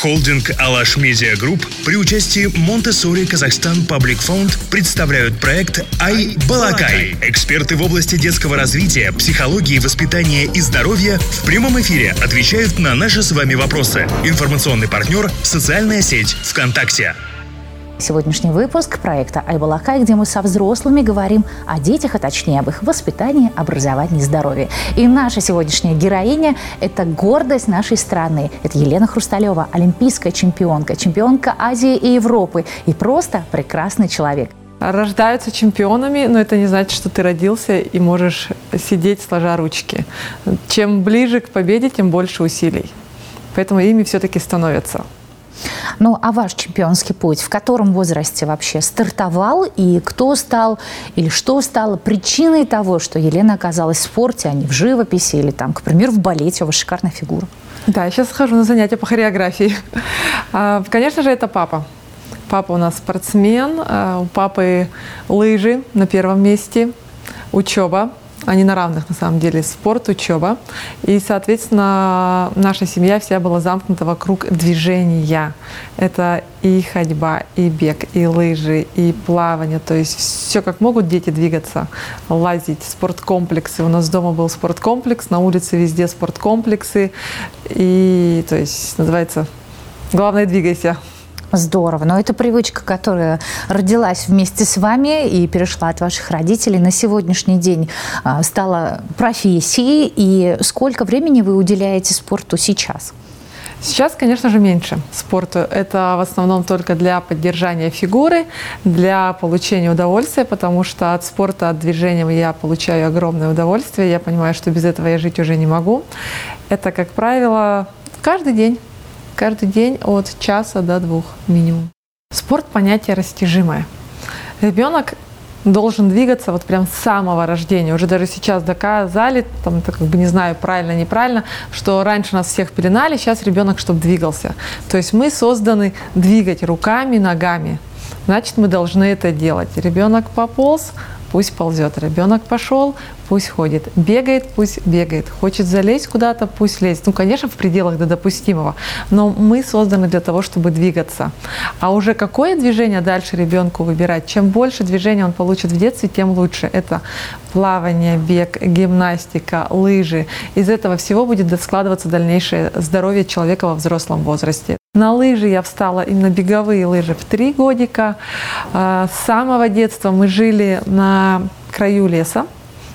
Холдинг «Alash Media Group» при участии Montessori Kazakhstan Public Fund представляют проект «Ай Балакай». Эксперты в области детского развития, психологии, воспитания и здоровья в прямом эфире отвечают на наши с вами вопросы. Информационный партнер – социальная сеть ВКонтакте. Сегодняшний выпуск проекта «Ай Балакай», где мы со взрослыми говорим о детях, а точнее об их воспитании, образовании и здоровье. И наша сегодняшняя героиня – это гордость нашей страны. Это Елена Хрусталева, олимпийская чемпионка, чемпионка Азии и Европы и просто прекрасный человек. Рождаются чемпионами, но это не значит, что ты родился и можешь сидеть сложа ручки. Чем ближе к победе, тем больше усилий. Поэтому ими все-таки становятся. Ну, а ваш чемпионский путь в котором возрасте вообще стартовал? И кто стал или что стало причиной того, что Елена оказалась в спорте, а не в живописи или там, к примеру, в балете? У вас шикарная фигура. Да, я сейчас хожу на занятия по хореографии. А, конечно же, это папа. Папа у нас спортсмен, а, у папы лыжи на первом месте, учеба они на равных на самом деле, спорт, учеба. И, соответственно, наша семья вся была замкнута вокруг движения. Это и ходьба, и бег, и лыжи, и плавание. То есть все как могут дети двигаться, лазить, спорткомплексы. У нас дома был спорткомплекс, на улице везде спорткомплексы. И, то есть, называется, главное, двигайся. Здорово. Но это привычка, которая родилась вместе с вами и перешла от ваших родителей, на сегодняшний день а, стала профессией. И сколько времени вы уделяете спорту сейчас? Сейчас, конечно же, меньше спорту. Это в основном только для поддержания фигуры, для получения удовольствия, потому что от спорта, от движения я получаю огромное удовольствие. Я понимаю, что без этого я жить уже не могу. Это, как правило, каждый день каждый день от часа до двух минимум. Спорт – понятие растяжимое. Ребенок должен двигаться вот прям с самого рождения. Уже даже сейчас доказали, там, это как бы не знаю, правильно, неправильно, что раньше нас всех пеленали, сейчас ребенок, чтобы двигался. То есть мы созданы двигать руками, ногами. Значит, мы должны это делать. Ребенок пополз, пусть ползет. Ребенок пошел, пусть ходит. Бегает, пусть бегает. Хочет залезть куда-то, пусть лезет. Ну, конечно, в пределах до допустимого. Но мы созданы для того, чтобы двигаться. А уже какое движение дальше ребенку выбирать? Чем больше движения он получит в детстве, тем лучше. Это плавание, бег, гимнастика, лыжи. Из этого всего будет складываться дальнейшее здоровье человека во взрослом возрасте. На лыжи я встала, именно беговые лыжи, в три годика. А, с самого детства мы жили на краю леса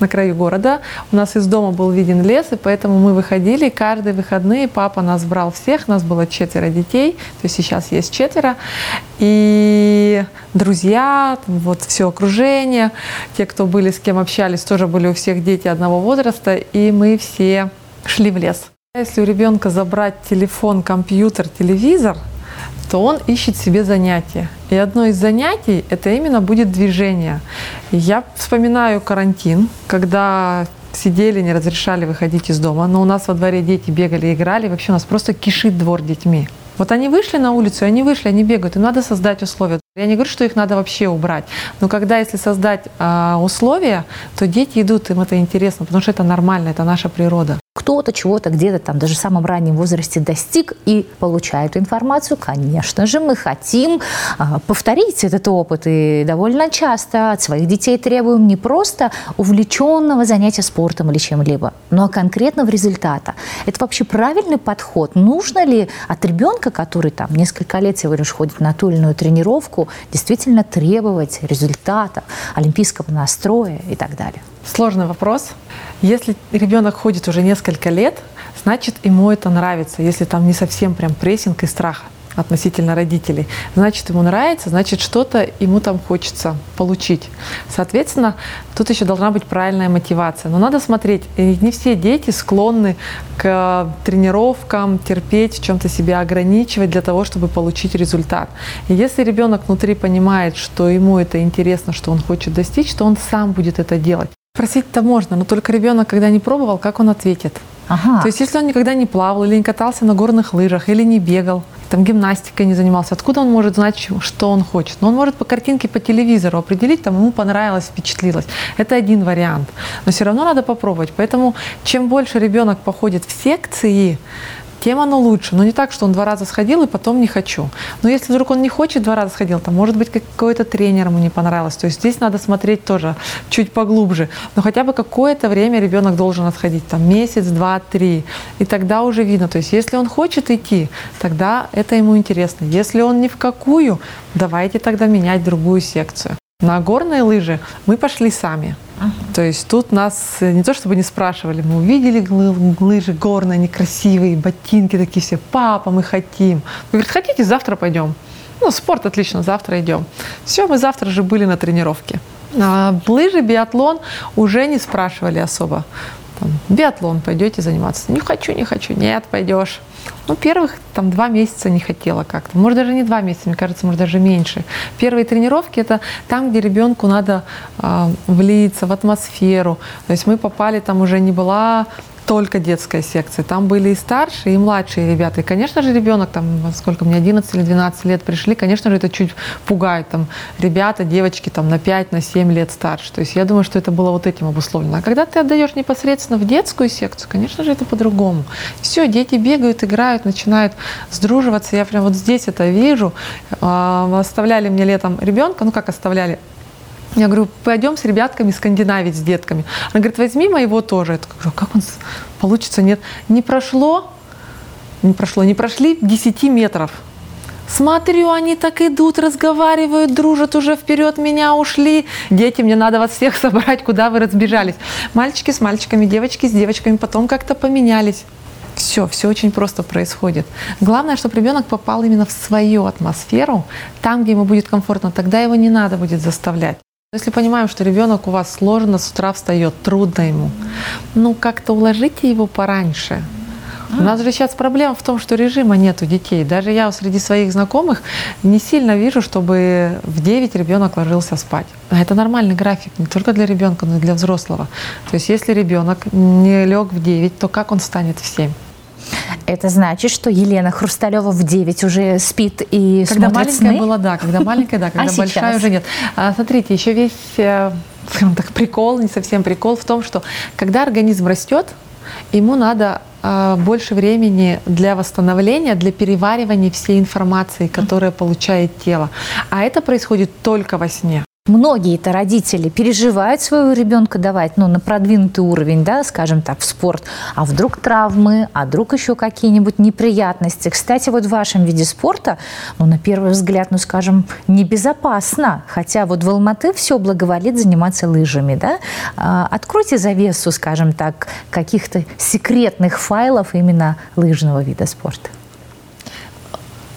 на краю города. У нас из дома был виден лес, и поэтому мы выходили каждые выходные. Папа нас брал всех, нас было четверо детей, то есть сейчас есть четверо. И друзья, вот все окружение, те, кто были, с кем общались, тоже были у всех дети одного возраста, и мы все шли в лес. Если у ребенка забрать телефон, компьютер, телевизор – то он ищет себе занятия. И одно из занятий это именно будет движение. Я вспоминаю карантин, когда сидели, не разрешали выходить из дома, но у нас во дворе дети бегали, играли, вообще у нас просто кишит двор детьми. Вот они вышли на улицу, они вышли, они бегают, им надо создать условия. Я не говорю, что их надо вообще убрать, но когда если создать э, условия, то дети идут, им это интересно, потому что это нормально, это наша природа кто-то чего-то где-то там даже в самом раннем возрасте достиг и получает информацию, конечно же, мы хотим а, повторить этот опыт и довольно часто от своих детей требуем не просто увлеченного занятия спортом или чем-либо, но конкретного результата. Это вообще правильный подход? Нужно ли от ребенка, который там несколько лет всего лишь ходит на ту или иную тренировку, действительно требовать результата, олимпийского настроя и так далее? Сложный вопрос. Если ребенок ходит уже несколько лет, значит ему это нравится. Если там не совсем прям прессинг и страх относительно родителей, значит ему нравится, значит что-то ему там хочется получить. Соответственно, тут еще должна быть правильная мотивация. Но надо смотреть, не все дети склонны к тренировкам, терпеть, в чем-то себя ограничивать для того, чтобы получить результат. И если ребенок внутри понимает, что ему это интересно, что он хочет достичь, то он сам будет это делать. Просить-то можно, но только ребенок, когда не пробовал, как он ответит? Ага. То есть, если он никогда не плавал или не катался на горных лыжах, или не бегал, там гимнастикой не занимался, откуда он может знать, что он хочет? Но он может по картинке по телевизору определить, там ему понравилось, впечатлилось. Это один вариант. Но все равно надо попробовать. Поэтому чем больше ребенок походит в секции, тем оно лучше. Но не так, что он два раза сходил и потом не хочу. Но если вдруг он не хочет два раза сходил, то может быть какой-то тренер ему не понравилось. То есть здесь надо смотреть тоже чуть поглубже. Но хотя бы какое-то время ребенок должен отходить, там месяц, два, три. И тогда уже видно. То есть если он хочет идти, тогда это ему интересно. Если он ни в какую, давайте тогда менять другую секцию. На горные лыжи мы пошли сами. То есть тут нас не то чтобы не спрашивали, мы увидели лыжи горные, некрасивые, ботинки такие все, папа, мы хотим. Говорит, хотите, завтра пойдем. Ну, спорт отлично, завтра идем. Все, мы завтра же были на тренировке. А лыжи, биатлон уже не спрашивали особо. Там, биатлон, пойдете заниматься? Не хочу, не хочу. Нет, пойдешь. Ну, первых там два месяца не хотела как-то. Может, даже не два месяца, мне кажется, может, даже меньше. Первые тренировки – это там, где ребенку надо э, влиться в атмосферу. То есть мы попали, там уже не была только детская секция. Там были и старшие, и младшие ребята. И, конечно же, ребенок, там, сколько мне, 11 или 12 лет пришли, конечно же, это чуть пугает. Там, ребята, девочки там, на 5, на 7 лет старше. То есть я думаю, что это было вот этим обусловлено. А когда ты отдаешь непосредственно в детскую секцию, конечно же, это по-другому. Все, дети бегают, играют, начинают сдруживаться. Я прям вот здесь это вижу. А, оставляли мне летом ребенка, ну как оставляли, я говорю, пойдем с ребятками скандинавить, с детками. Она говорит, возьми моего тоже. Я говорю, как он получится? Нет, не прошло, не прошло, не прошли 10 метров. Смотрю, они так идут, разговаривают, дружат, уже вперед меня ушли. Дети, мне надо вас всех собрать, куда вы разбежались. Мальчики с мальчиками, девочки с девочками, потом как-то поменялись. Все, все очень просто происходит. Главное, чтобы ребенок попал именно в свою атмосферу, там, где ему будет комфортно, тогда его не надо будет заставлять. Если понимаем, что ребенок у вас сложно с утра встает, трудно ему, ну как-то уложите его пораньше. У нас же сейчас проблема в том, что режима нет у детей. Даже я среди своих знакомых не сильно вижу, чтобы в 9 ребенок ложился спать. А это нормальный график не только для ребенка, но и для взрослого. То есть если ребенок не лег в 9, то как он станет в 7? Это значит, что Елена Хрусталева в 9 уже спит и Когда смотрит маленькая сны? была, да, когда маленькая, да, когда А большая сейчас? уже нет. А, смотрите, еще весь, э, скажем так, прикол, не совсем прикол в том, что когда организм растет, ему надо э, больше времени для восстановления, для переваривания всей информации, которая получает тело. А это происходит только во сне. Многие-то родители переживают своего ребенка давать ну, на продвинутый уровень, да, скажем так, в спорт. А вдруг травмы, а вдруг еще какие-нибудь неприятности. Кстати, вот в вашем виде спорта, ну, на первый взгляд, ну, скажем, небезопасно. Хотя вот в Алматы все благоволит заниматься лыжами, да. А, Откройте завесу, скажем так, каких-то секретных файлов именно лыжного вида спорта.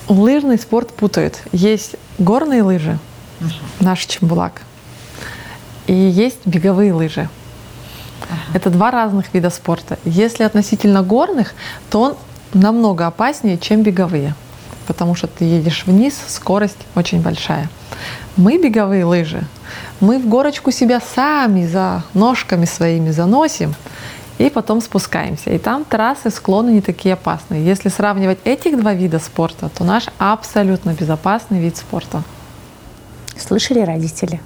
Лыжный спорт путают. Есть горные лыжи, наш Чембулак, и есть беговые лыжи. Это два разных вида спорта. Если относительно горных, то он намного опаснее, чем беговые, потому что ты едешь вниз, скорость очень большая. Мы беговые лыжи, мы в горочку себя сами за ножками своими заносим и потом спускаемся. И там трассы, склоны не такие опасные. Если сравнивать этих два вида спорта, то наш абсолютно безопасный вид спорта. Слышали родители?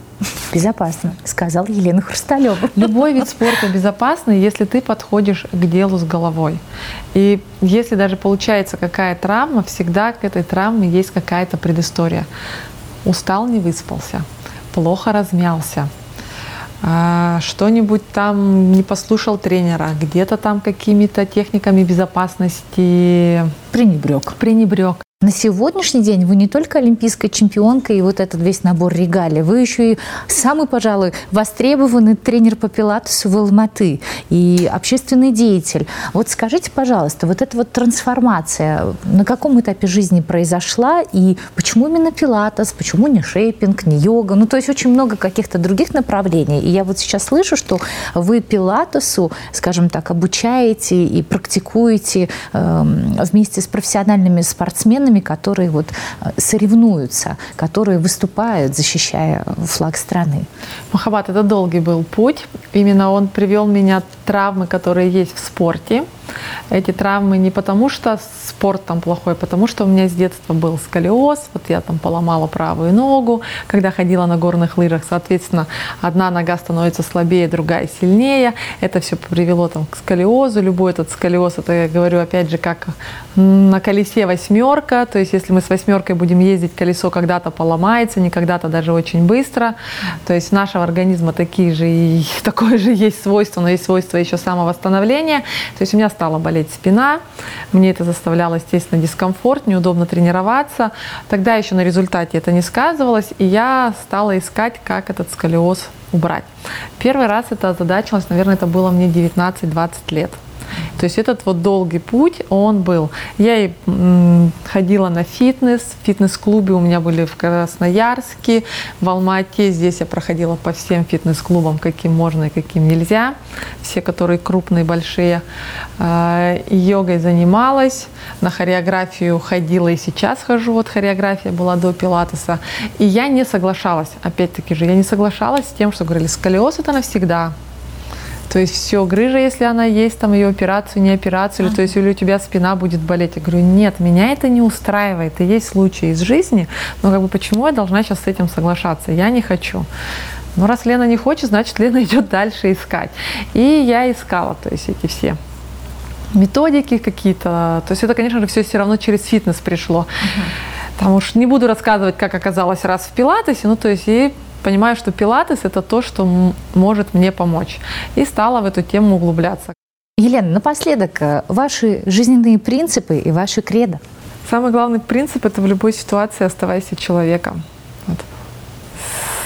Безопасно, сказал Елена Хрусталева. Любой вид спорта безопасный, если ты подходишь к делу с головой. И если даже получается какая травма, всегда к этой травме есть какая-то предыстория. Устал, не выспался, плохо размялся, а, что-нибудь там не послушал тренера, где-то там какими-то техниками безопасности Пренебрег. пренебрег. На сегодняшний день вы не только олимпийская чемпионка и вот этот весь набор регалий, вы еще и самый, пожалуй, востребованный тренер по пилатесу в Алматы и общественный деятель. Вот скажите, пожалуйста, вот эта вот трансформация на каком этапе жизни произошла и почему именно пилатес, почему не шейпинг, не йога? Ну, то есть очень много каких-то других направлений. И я вот сейчас слышу, что вы пилатесу, скажем так, обучаете и практикуете эм, вместе с профессиональными спортсменами, которые вот э, соревнуются, которые выступают, защищая флаг страны. Махабат, это долгий был путь. Именно он привел меня от травмы, которые есть в спорте. Эти травмы не потому, что спорт там плохой, а потому что у меня с детства был сколиоз, вот я там поломала правую ногу, когда ходила на горных лыжах, соответственно, одна нога становится слабее, другая сильнее, это все привело там к сколиозу, любой этот сколиоз, это я говорю опять же как на колесе восьмерка, то есть если мы с восьмеркой будем ездить, колесо когда-то поломается, не когда-то даже очень быстро, то есть нашего организма такие же и такое же есть свойство, но есть свойство еще самовосстановления, то есть у меня стала болеть спина, мне это заставляло, естественно, дискомфорт, неудобно тренироваться, тогда еще на результате это не сказывалось, и я стала искать, как этот сколиоз убрать. Первый раз это озадачилось, наверное, это было мне 19-20 лет. То есть этот вот долгий путь, он был. Я и ходила на фитнес, в фитнес-клубе у меня были в Красноярске, в Алмате. Здесь я проходила по всем фитнес-клубам, каким можно и каким нельзя. Все, которые крупные, большие. А, йогой занималась, на хореографию ходила и сейчас хожу. Вот хореография была до пилатеса. И я не соглашалась, опять-таки же, я не соглашалась с тем, что говорили, сколиоз это навсегда. То есть все, грыжа, если она есть, там ее операцию, не операцию, или, то есть или у тебя спина будет болеть. Я говорю, нет, меня это не устраивает. И есть случаи из жизни, но как бы почему я должна сейчас с этим соглашаться? Я не хочу. Но раз Лена не хочет, значит Лена идет дальше искать. И я искала, то есть эти все методики какие-то. То есть это, конечно же, все все равно через фитнес пришло. Uh-huh. Потому что не буду рассказывать, как оказалось раз в пилатесе, ну то есть и понимаю, что пилатес – это то, что может мне помочь. И стала в эту тему углубляться. Елена, напоследок, э, ваши жизненные принципы и ваши кредо. Самый главный принцип – это в любой ситуации оставайся человеком. Вот.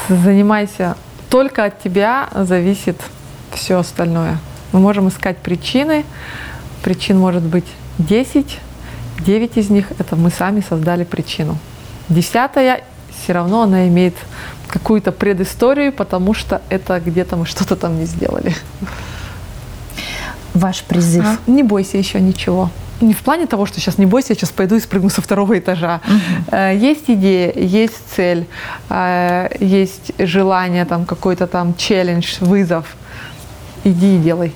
Занимайся. Только от тебя зависит все остальное. Мы можем искать причины. Причин может быть 10. 9 из них – это мы сами создали причину. Десятая все равно она имеет какую-то предысторию, потому что это где-то мы что-то там не сделали. Ваш призыв? А, не бойся еще ничего. Не в плане того, что сейчас не бойся, я сейчас пойду и спрыгну со второго этажа. Угу. Есть идея, есть цель, э, есть желание, там какой-то там челлендж, вызов. Иди и делай.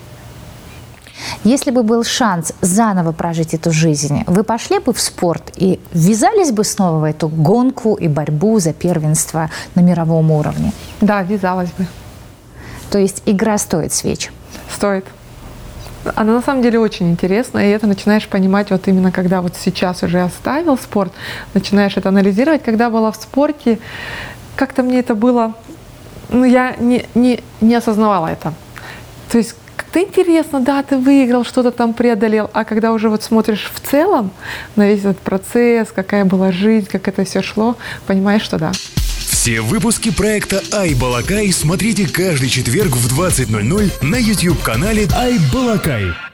Если бы был шанс заново прожить эту жизнь, вы пошли бы в спорт и ввязались бы снова в эту гонку и борьбу за первенство на мировом уровне? Да, ввязалась бы. То есть игра стоит свеч? Стоит. Она на самом деле очень интересна, и это начинаешь понимать вот именно когда вот сейчас уже оставил спорт, начинаешь это анализировать. Когда была в спорте, как-то мне это было, ну я не, не, не осознавала это. То есть ты интересно, да, ты выиграл, что-то там преодолел, а когда уже вот смотришь в целом на весь этот процесс, какая была жизнь, как это все шло, понимаешь, что да. Все выпуски проекта «Ай Балакай» смотрите каждый четверг в 20.00 на YouTube-канале «Ай Балакай».